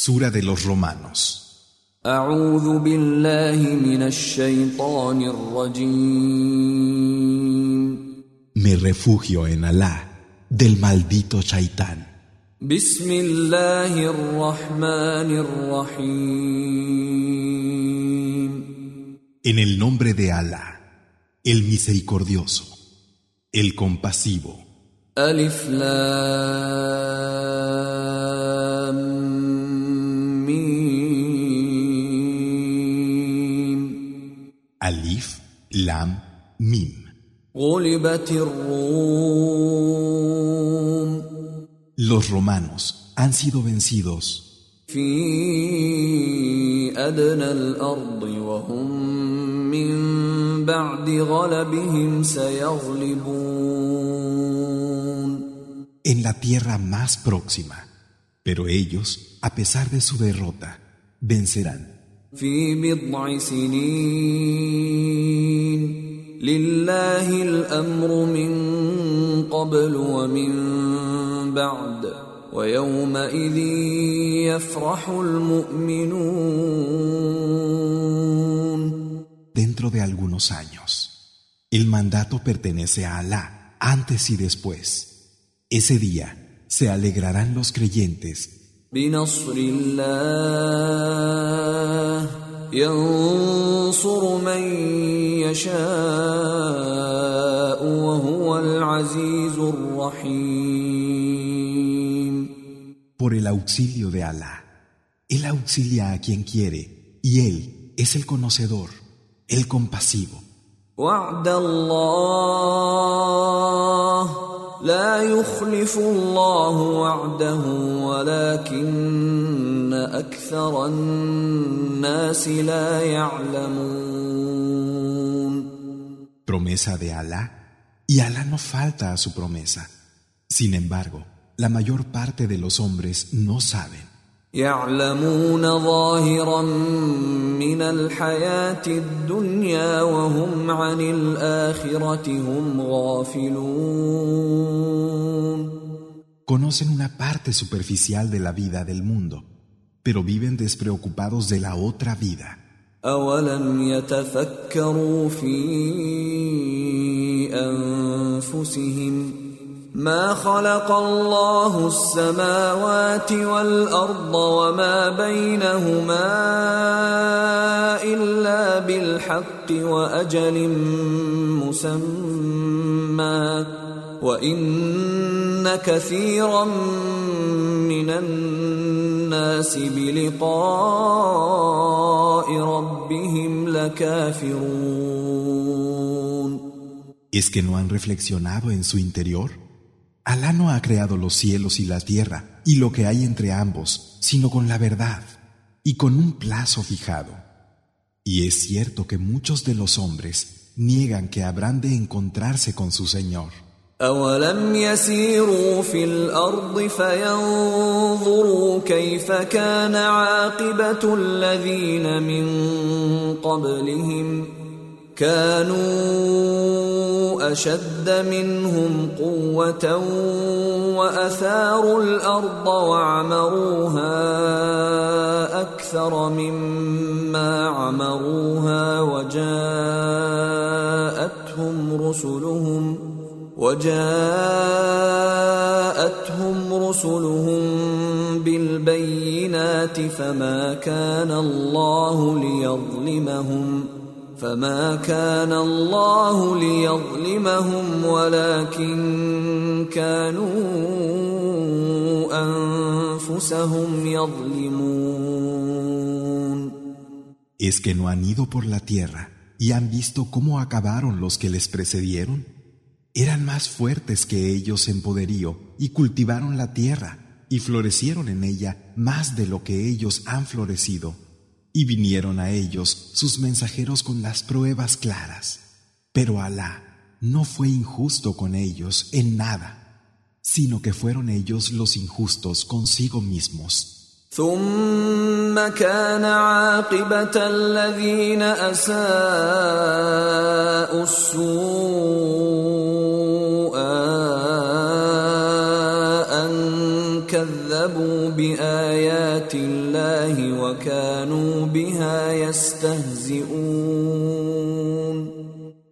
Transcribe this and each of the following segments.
Sura de los Romanos. Me refugio en Alá del maldito Shaitán. En el nombre de Alá, el misericordioso, el compasivo. Alif, Lam, Mim. غلبت الروم Los romanos han sido vencidos في أدنى الأرض وهم من بعد غلبهم سيغلبون en la tierra más próxima, pero ellos, a pesar de su derrota, vencerán. في بضع سنين لله الأمر من قبل ومن بعد ويومئذ يفرح المؤمنون Dentro de algunos años, el mandato pertenece a Alá antes y después. Ese día se alegrarán los creyentes بنصر الله ينصر من يشاء وهو العزيز الرحيم por el auxilio de Alá. Él auxilia a quien quiere y Él es el conocedor, el compasivo. وعد الله لا يخلف الله وعده ولكن اكثر الناس لا يعلمون Promesa de Alá, y Alá no falta a su promesa. Sin embargo, la mayor parte de los hombres no saben. يعلمون ظاهرا من الحياه الدنيا وهم عن الاخره هم غافلون Conocen una parte superficial de la vida del mundo, pero viven despreocupados de la otra vida. أولم يتفكروا في أنفسهم ما خلق الله السماوات والأرض وما بينهما إلا بالحق وأجل مسمى وإن كثيرا من الناس بلقاء ربهم لكافرون ¿Es que no han reflexionado en su interior? Alá no ha creado los cielos y la tierra y lo que hay entre ambos, sino con la verdad y con un plazo fijado. Y es cierto que muchos de los hombres niegan que habrán de encontrarse con su Señor. أولم يسيروا في الأرض فينظروا كيف كان عاقبة الذين من قبلهم كانوا أشد منهم قوة وأثاروا الأرض وعمروها أكثر مما عمروها وجاءتهم رسلهم وجاءتهم رسلهم بالبينات فما كان الله ليظلمهم فما كان الله ليظلمهم ولكن كانوا انفسهم يظلمون ¿Es que no han ido por la tierra y han visto cómo acabaron los que les precedieron? Eran más fuertes que ellos en poderío y cultivaron la tierra y florecieron en ella más de lo que ellos han florecido. Y vinieron a ellos sus mensajeros con las pruebas claras. Pero Alá no fue injusto con ellos en nada, sino que fueron ellos los injustos consigo mismos. ثم كان عاقبة الذين أساءوا السوء أن كذبوا بآيات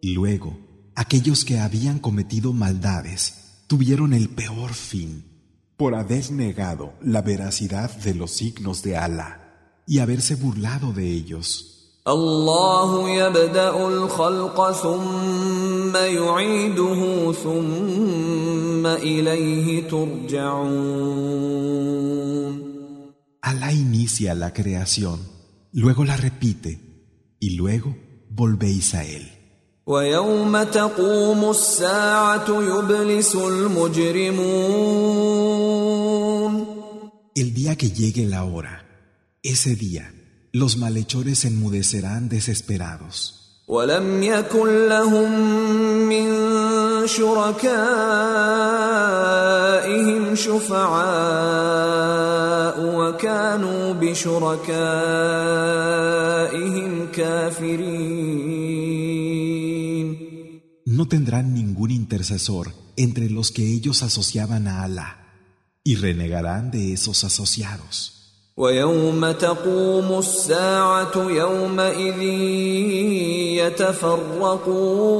Luego, aquellos que habían cometido maldades tuvieron el peor fin por haber negado la veracidad de los signos de Allah y haberse burlado de ellos. الله يبدا الخلق ثم يعيده ثم اليه ترجعون Allah inicia la creación, luego la repite y luego volvéis a él. ويوم تقوم الساعه يبلس المجرمون El día que llegue la hora, ese día, los malhechores enmudecerán desesperados. ولم يكن لهم من شركائهم شفعاء وكانوا بشركائهم كافرين No tendrán ningún intercesor entre los que ellos asociaban a Alá y renegarán de esos asociados. ويوم تقوم الساعة يومئذ يتفرقون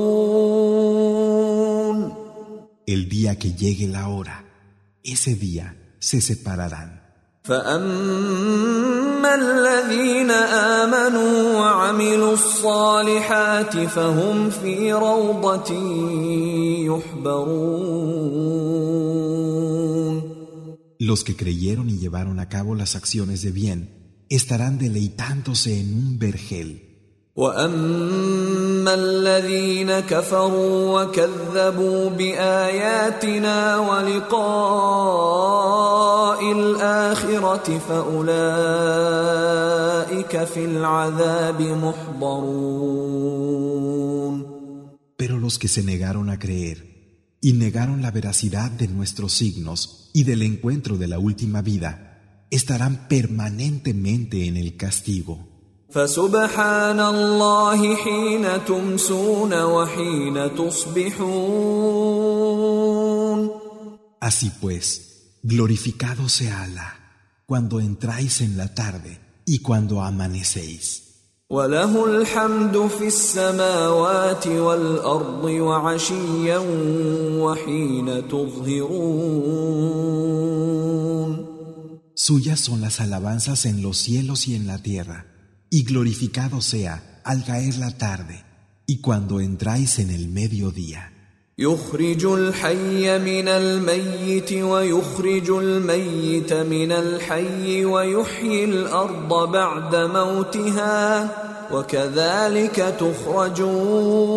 El día que llegue la hora, ese día se separarán. فأما الذين آمنوا وعملوا الصالحات فهم في روضة يحبرون Los que creyeron y llevaron a cabo las acciones de bien estarán deleitándose en un vergel. واما الذين كفروا وكذبوا باياتنا ولقاء الاخره فاولئك في العذاب محضرون Pero los que se negaron a creer y negaron la veracidad de nuestros signos y del encuentro de la última vida, estarán permanentemente en el castigo. فسبحان الله حين تمسون وحين تصبحون Así pues, glorificado sea Alá cuando entráis en la tarde y cuando amanecéis. وله الحمد في السماوات والارض وعشيا وحين تظهرون Suyas son las alabanzas en los cielos y en la tierra, y glorificado sea al caer la tarde y cuando entráis en el mediodía. يخرج الحي من الميت ويخرج الميت من الحي ويحيي الارض بعد موتها وكذلك تخرجون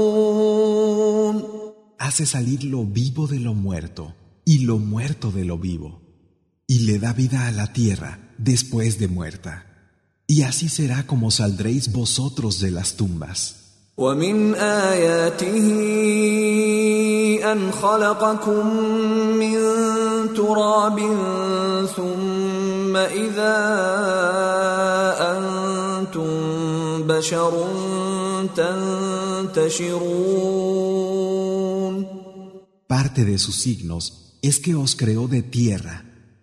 Hace salir lo vivo de lo muerto y lo muerto de lo vivo, y le da vida a la tierra después de muerta. Y así será como saldréis vosotros de las tumbas. ومن آياته أن خلقكم من تراب ثم إذا أنتم بشر تنتشرون Parte de sus signos es que os creó de tierra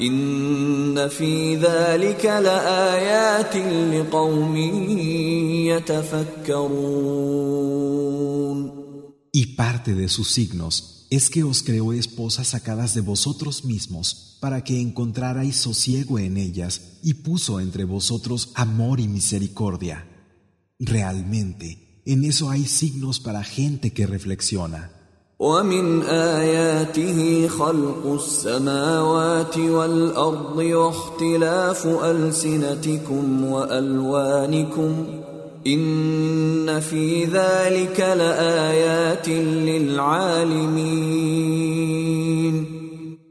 إن في ذلك لآيات لقوم يتفكرون Y parte de sus signos es que os creó esposas sacadas de vosotros mismos para que encontrarais sosiego en ellas y puso entre vosotros amor y misericordia. Realmente, en eso hay signos para gente que reflexiona. ومن آياته خلق السماوات والأرض واختلاف ألسنتكم وألوانكم إن في ذلك لآيات للعالمين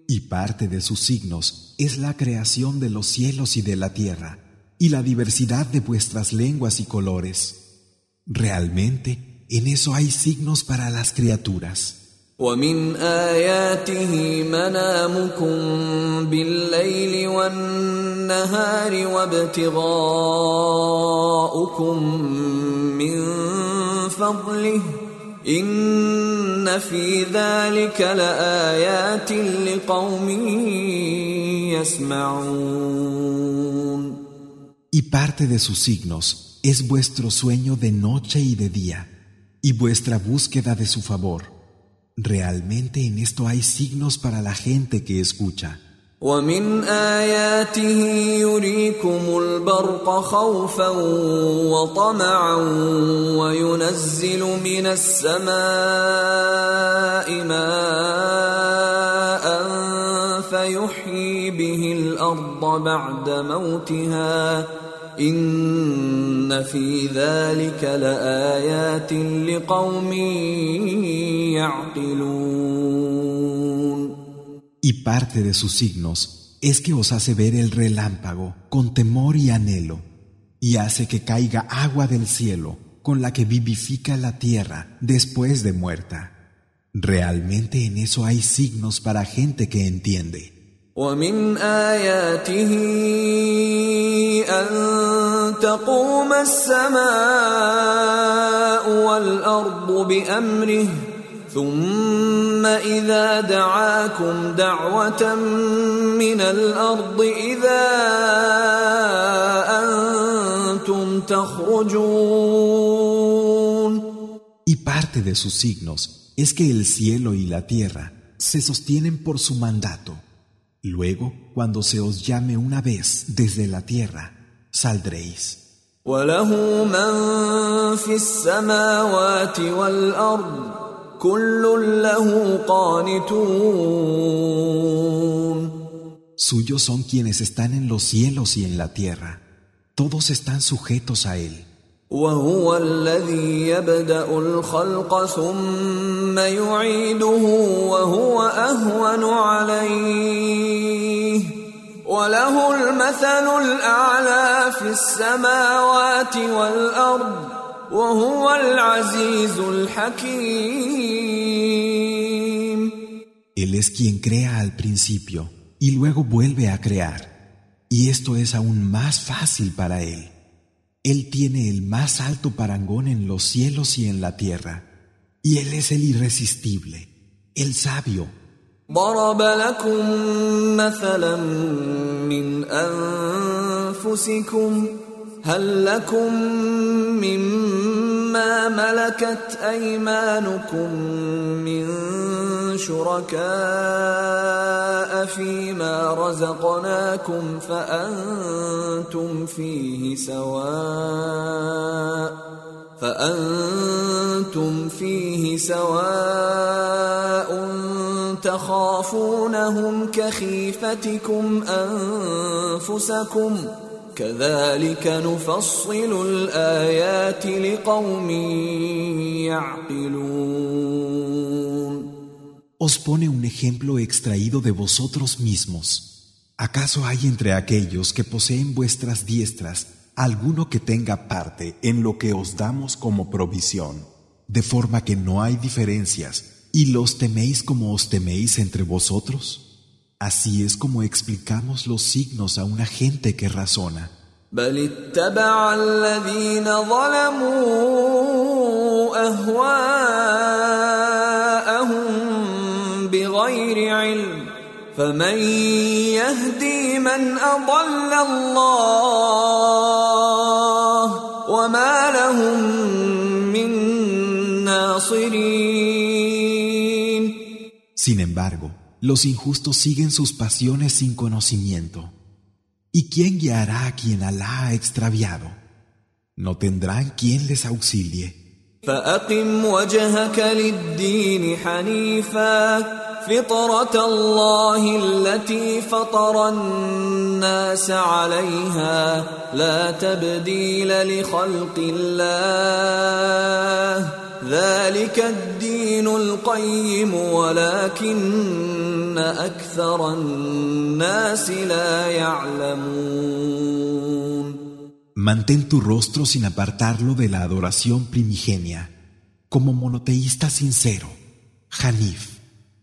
Y parte de sus signos es la creación de los cielos y de la tierra, y la diversidad de vuestras lenguas y colores. Realmente, en eso hay signos para las criaturas. ومن آياته منامكم بالليل والنهار وابتغاؤكم من فضله إن في ذلك لآيات لقوم يسمعون Y parte de sus signos es vuestro sueño de noche y de día, y vuestra búsqueda de su favor. Realmente en esto hay signos para la gente que escucha. ومن آياته يريكم البرق خوفا وطمعا وينزل من السماء ماء فيحيي به الأرض بعد موتها إن في ذلك لآيات لقوم يعقلون Y parte de sus signos es que os hace ver el relámpago con temor y anhelo, y hace que caiga agua del cielo con la que vivifica la tierra después de muerta. Realmente en eso hay signos para gente que entiende. ومن آياته أن تقوم السماء والأرض بأمره ثم إذا دعاكم دعوة من الأرض إذا أنتم تخرجون Y parte de sus signos es que el cielo y la tierra se sostienen por su mandato. Luego, cuando se os llame una vez desde la tierra, saldréis. وله من في السماوات والأرض كل له قانتون Suyos son quienes están en los cielos y en la tierra. Todos están sujetos a Él. وهو الذي يبدأ الخلق ثم يعيده وهو أهون عليه وله المثل الأعلى في السماوات والأرض وهو العزيز الحكيم Él es quien crea al principio y luego vuelve a crear. Y esto es aún más fácil para Él. Él tiene el más alto parangón en los cielos y en la tierra. Y Él es el irresistible, el sabio. ضرب لكم مثلا من أنفسكم هل لكم مما ملكت أيمانكم من شركاء فيما رزقناكم فأنتم فيه سواء فأنتم فيه سواء تخافونهم كخيفتكم أنفسكم كذلك نفصل الآيات لقوم يعقلون Os pone un ejemplo extraído de vosotros mismos. ¿Acaso hay entre aquellos que poseen vuestras diestras alguno que tenga parte en lo que os damos como provisión, de forma que no hay diferencias, y los teméis como os teméis entre vosotros? Así es como explicamos los signos a una gente que razona. فمن يهدي من أضل الله وما لهم من ناصرين Sin embargo, los injustos siguen sus pasiones sin conocimiento. ¿Y quién guiará a quien Alá ha extraviado? No tendrán quien les auxilie. فأقم وجهك للدين حنيفا فطرة الله التي فطر الناس عليها لا تبديل لخلق الله ذلك الدين القيم ولكن أكثر الناس لا يعلمون Mantén tu rostro sin apartarlo de la adoración primigenia, como monoteísta sincero, Hanif,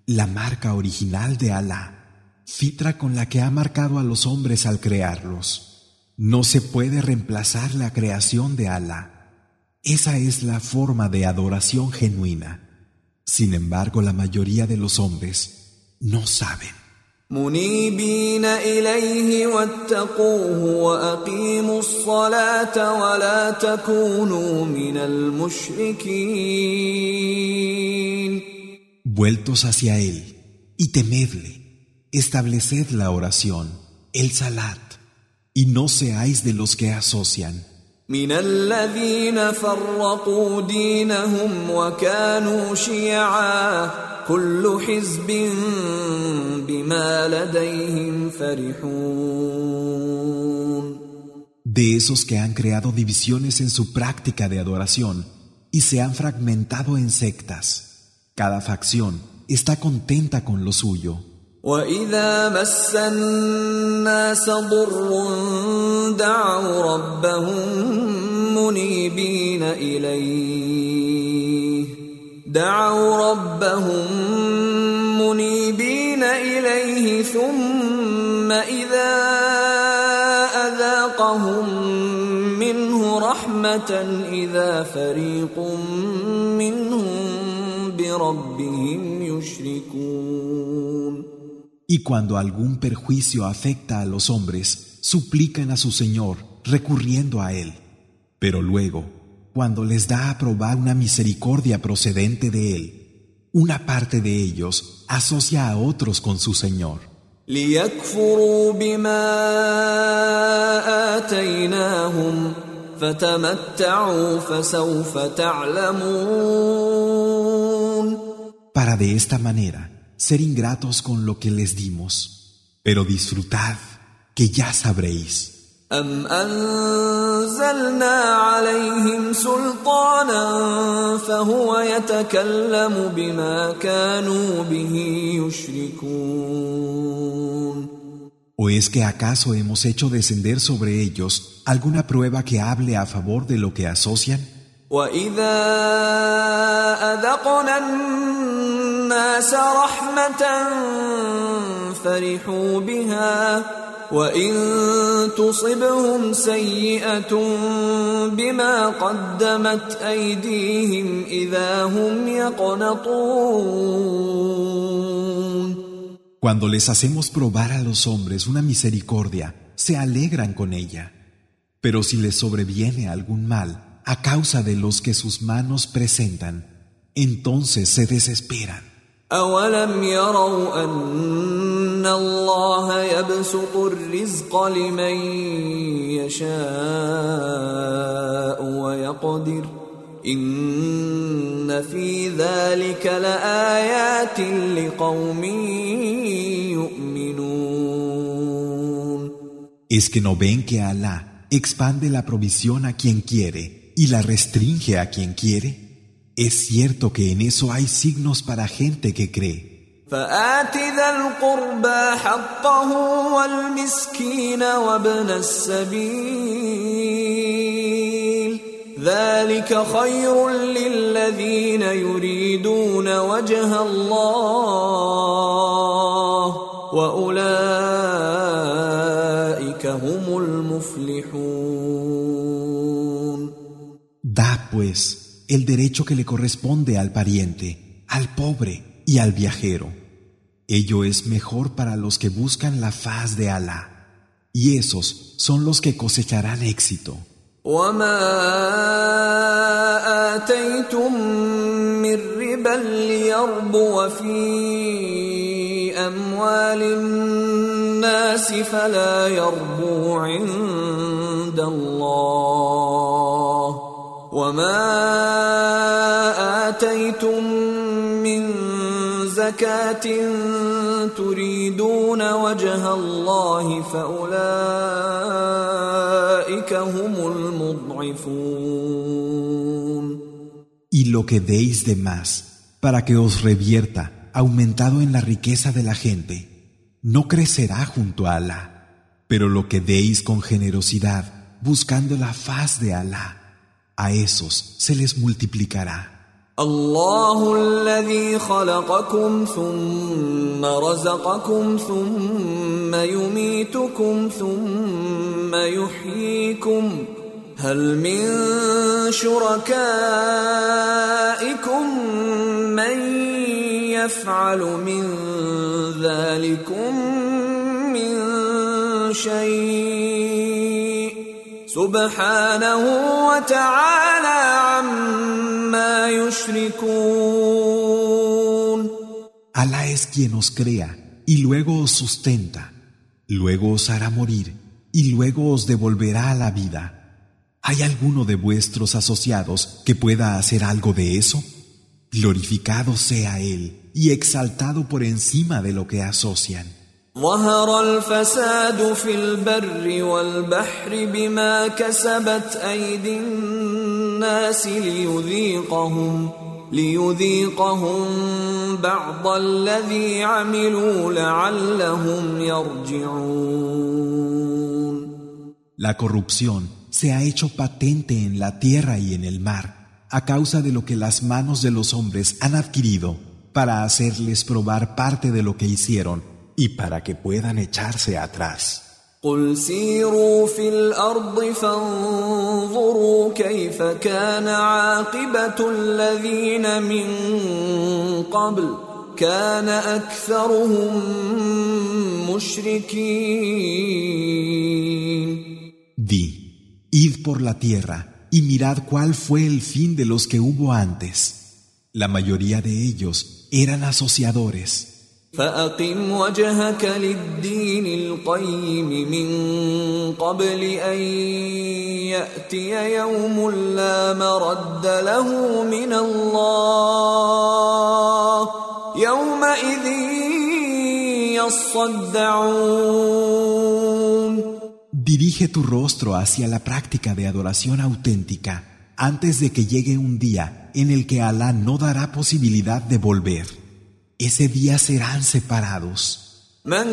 la marca original de Alá, fitra con la que ha marcado a los hombres al crearlos. No se puede reemplazar la creación de Alá. Esa es la forma de adoración genuina. Sin embargo, la mayoría de los hombres no saben Vueltos hacia él y temedle, estableced la oración, el salat, y no seáis de los que asocian. من الذين فرقوا دينهم وكانوا شيعا كل حزب بما لديهم فرحون De esos que han creado divisiones en su práctica de adoración y se han fragmentado en sectas. Cada facción está contenta con lo suyo. واذا مس الناس ضر دعوا ربهم منيبين اليه دعوا ربهم منيبين اليه ثم اذا اذاقهم منه رحمه اذا فريق منهم Y cuando algún perjuicio afecta a los hombres, suplican a su Señor, recurriendo a Él. Pero luego, cuando les da a probar una misericordia procedente de Él, una parte de ellos asocia a otros con su Señor. ليكفروا بما آتيناهم فتمتعوا فسوف تعلمون Para de esta manera ser ingratos con lo que les dimos. Pero disfrutad, que ya sabréis. أم أنزلنا عليهم سلطانا فهو يتكلم بما كانوا به يشركون ¿O es que acaso hemos hecho descender sobre ellos alguna prueba que hable a favor de lo que asocian? وإذا أذقنا الناس رحمة فرحوا بها وإن تصبهم سيئة بما قدمت أيديهم إذا هم يقنطون Cuando les hacemos probar a los hombres una misericordia, se alegran con ella. Pero si les sobreviene algún mal a causa de los que sus manos presentan, entonces se desesperan. أولم يروا أن الله يبسط الرزق لمن يشاء ويقدر إن في ذلك لآيات لقوم يؤمنون ¿Es que no ven que Alá expande la provisión a quien quiere y la restringe a quien quiere? Es cierto que en eso hay signos para gente que cree. فآت ذا القربى حقه والمسكين وابن السبيل ذلك خير للذين يريدون وجه الله وأولئك هم المفلحون Da, pues, el derecho que le corresponde al pariente, al pobre y al viajero. Ello es mejor para los que buscan la faz de Alá, y esos son los que cosecharán éxito. وما آتيتم من ربا ليربو في أموال الناس فلا يربو عند الله وما آتيتم من زكاة تريدون وجه الله فأولئك هم المضعفون Y lo que deis de más, para que os revierta, aumentado en la riqueza de la gente, no crecerá junto a Alá. Pero lo que deis con generosidad, buscando la faz de Alá. A esos se les multiplicará. الله الذي خلقكم ثم رزقكم ثم يميتكم ثم يحييكم هل من شركائكم من يفعل من ذلكم من شيء سبحانه وتعالى عما يشركون Alá es quien os crea y luego os sustenta, luego os hará morir y luego os devolverá a la vida. ¿Hay alguno de vuestros asociados que pueda hacer algo de eso? Glorificado sea Él y exaltado por encima de lo que asocian. ظهر الفساد في البر والبحر بما كسبت أيدي الناس ليذيقهم ليذيقهم بعض الذي عملوا لعلهم يرجعون La corrupción se ha hecho patente en la tierra y en el mar a causa de lo que las manos de los hombres han adquirido para hacerles probar parte de lo que hicieron y para que puedan echarse atrás. قل سيروا في الأرض فانظروا كيف كان عاقبة الذين من قبل كان أكثرهم مشركين Di, id por la tierra y mirad cuál fue el fin de los que hubo antes. La mayoría de ellos eran asociadores. فأقم وجهك للدين القيم من قبل أن يأتي يوم لا مرد له من الله يومئذ يصدعون Dirige tu rostro hacia la práctica de adoración auténtica antes de que llegue un día en el que Alá no dará posibilidad de volver. Ese día serán separados. من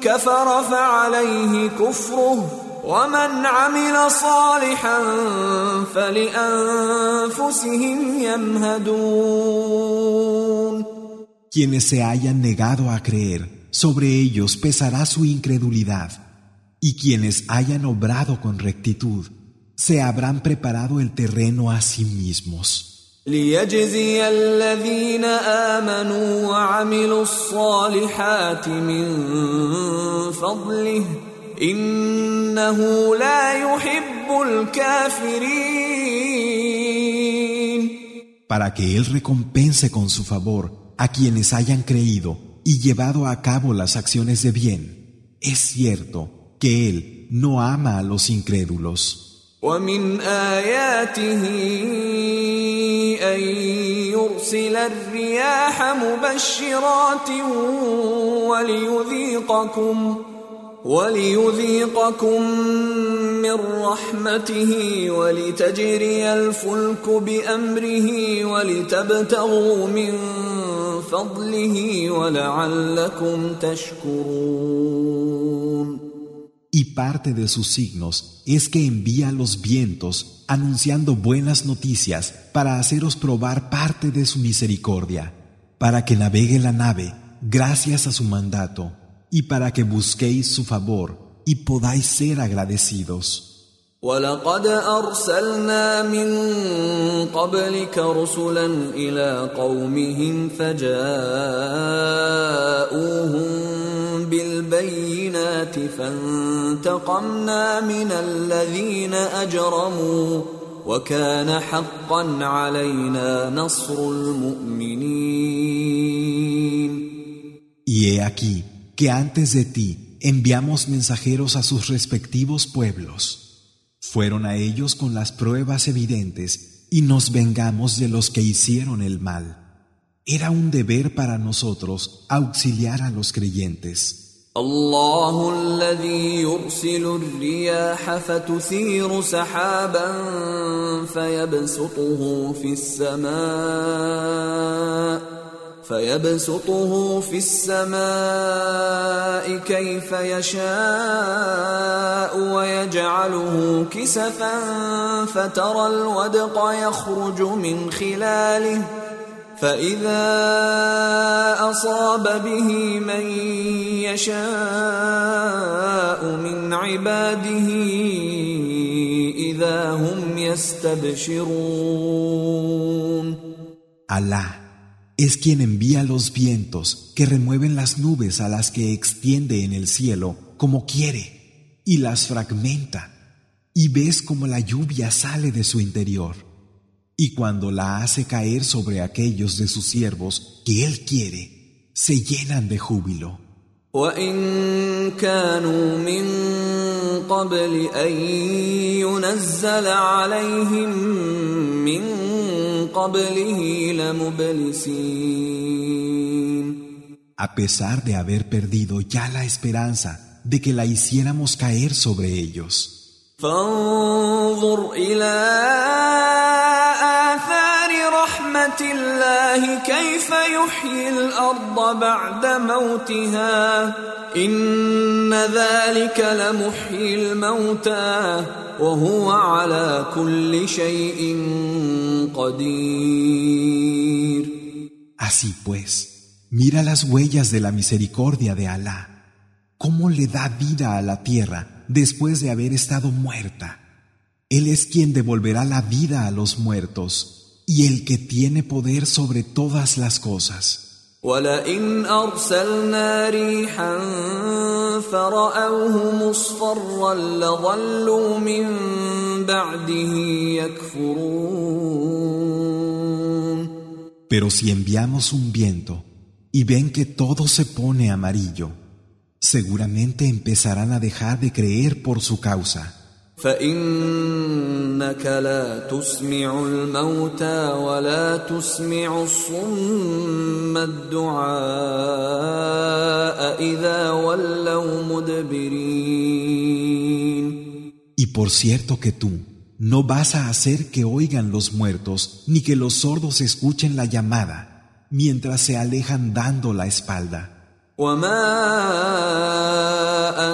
كفر فعليه كفره ومن عمل صالحا فلأنفسهم يمهدون Quienes se hayan negado a creer, sobre ellos pesará su incredulidad. Y quienes hayan obrado con rectitud, se habrán preparado el terreno a sí mismos. ليجزي الذين آمنوا وعملوا الصالحات من فضله إنه لا يحب الكافرين para que Él recompense con su favor a quienes hayan creído y llevado a cabo las acciones de bien. Es cierto que Él no ama a los incrédulos. ومن آياته أن يرسل الرياح مبشرات وليذيقكم وليذيقكم من رحمته ولتجري الفلك بأمره ولتبتغوا من فضله ولعلكم تشكرون parte de sus signos es que envía los vientos anunciando buenas noticias para haceros probar parte de su misericordia, para que navegue la nave gracias a su mandato y para que busquéis su favor y podáis ser agradecidos. ولقد أرسلنا من قبلك رسلا إلى قومهم فجاءوهم بالبينات فانتقمنا من الذين أجرموا وكان حقا علينا نصر المؤمنين Y he aquí que antes de ti enviamos mensajeros a sus respectivos pueblos. Fueron a ellos con las pruebas evidentes y nos vengamos de los que hicieron el mal. Era un deber para nosotros auxiliar a los creyentes. الله الذي يرسل الرياح فتثير سحابا فيبسطه في السماء فيبسطه في السماء كيف يشاء ويجعله كسفا فترى الودق يخرج من خلاله فاذا اصاب به من يشاء من عباده اذا هم يستبشرون Allah es quien envía los vientos que remueven las nubes a las que extiende en el cielo como quiere y las fragmenta y ves como la lluvia sale de su interior y cuando la hace caer sobre aquellos de sus siervos que él quiere se llenan de júbilo a pesar de haber perdido ya la esperanza de que la hiciéramos caer sobre ellos. Así pues, mira las huellas de la misericordia de Alá, cómo le da vida a la tierra después de haber estado muerta. Él es quien devolverá la vida a los muertos y el que tiene poder sobre todas las cosas. ولئن أرسلنا ريحا فرأوه مصفرا لظلوا من بعده يكفرون Pero si enviamos un viento y ven que todo se pone amarillo, seguramente empezarán a dejar de creer por su causa. فإنك لا تسمع الموتى ولا تسمع الصم الدعاء إذا ولوا مدبرين Y por cierto que tú no vas a hacer que oigan los muertos ni que los sordos escuchen la llamada mientras se alejan dando la espalda. وما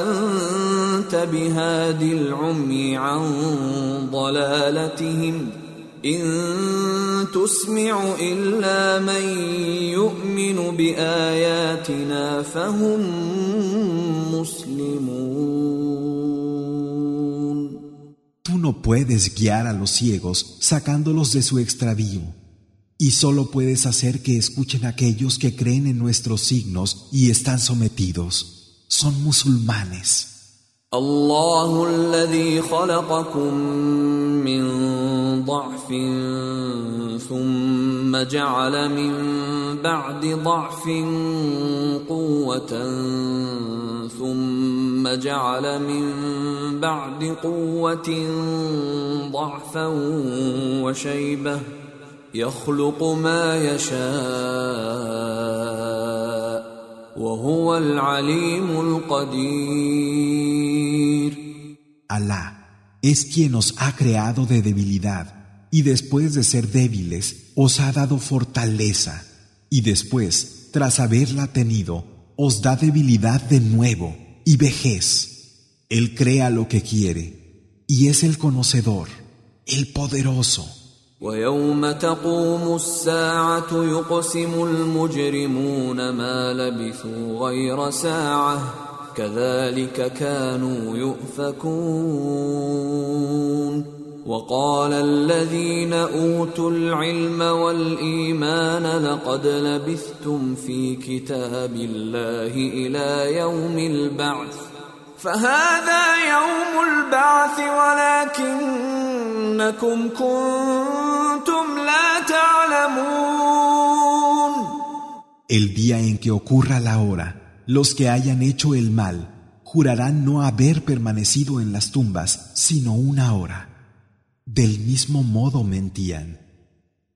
أنت بهاد العمي عن ضلالتهم إن تسمع إلا من يؤمن بآياتنا فهم مسلمون Tú no puedes guiar a los ciegos sacándolos de su extravío. y solo puedes hacer que escuchen aquellos que creen en nuestros signos y están sometidos. Son musulmanes. الله الذي خلقكم من ضعف ثم جعل من بعد ضعف قوة ثم جعل من بعد قوة ضعفا وشيبة يخلق ما يشاء وهو العليم القدير Alá es quien os ha creado de debilidad y después de ser débiles os ha dado fortaleza y después, tras haberla tenido, os da debilidad de nuevo y vejez. Él crea lo que quiere y es el conocedor, el poderoso. ويوم تقوم الساعة يقسم المجرمون ما لبثوا غير ساعة كذلك كانوا يؤفكون. وقال الذين أوتوا العلم والإيمان لقد لبثتم في كتاب الله إلى يوم البعث. فهذا يوم البعث ولكنكم كنتم لا تعلمون El día en que ocurra la hora, los que hayan hecho el mal jurarán no haber permanecido en las tumbas sino una hora. Del mismo modo mentían.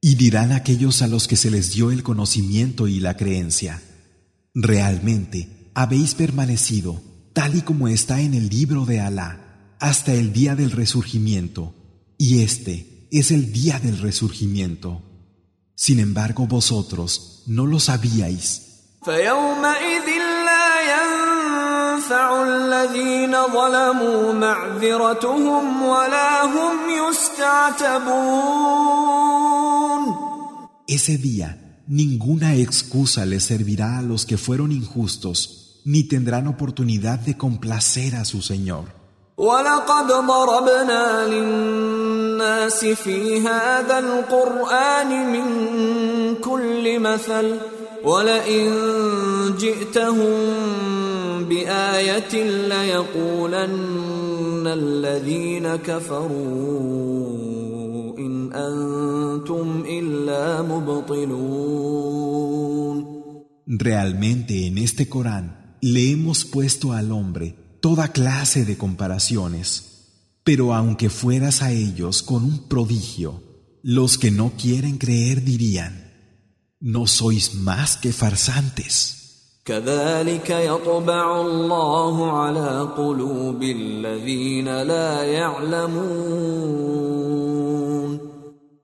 Y dirán aquellos a los que se les dio el conocimiento y la creencia, realmente habéis permanecido tal y como está en el libro de Alá, hasta el día del resurgimiento, Y este es el día del resurgimiento. Sin embargo, vosotros no lo sabíais. Ese día, ninguna excusa les servirá a los que fueron injustos, ni tendrán oportunidad de complacer a su Señor. ولقد ضربنا للناس في هذا القرآن من كل مثل ولئن جئتهم بآية ليقولن الذين كفروا إن أنتم إلا مبطلون. Realmente en este Corán le hemos puesto al hombre toda clase de comparaciones, pero aunque fueras a ellos con un prodigio, los que no quieren creer dirían, no sois más que farsantes.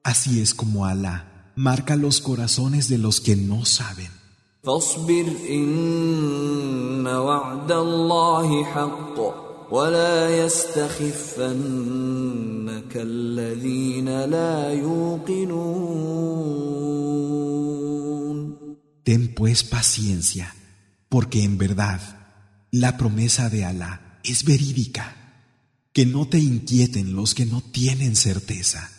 Así es como Alá marca los corazones de los que no saben. فاصبر إن وعد الله حق ولا يستخفنك الذين لا يوقنون Ten pues paciencia, porque en verdad la promesa de Alá es verídica. Que no te inquieten los que no tienen certeza.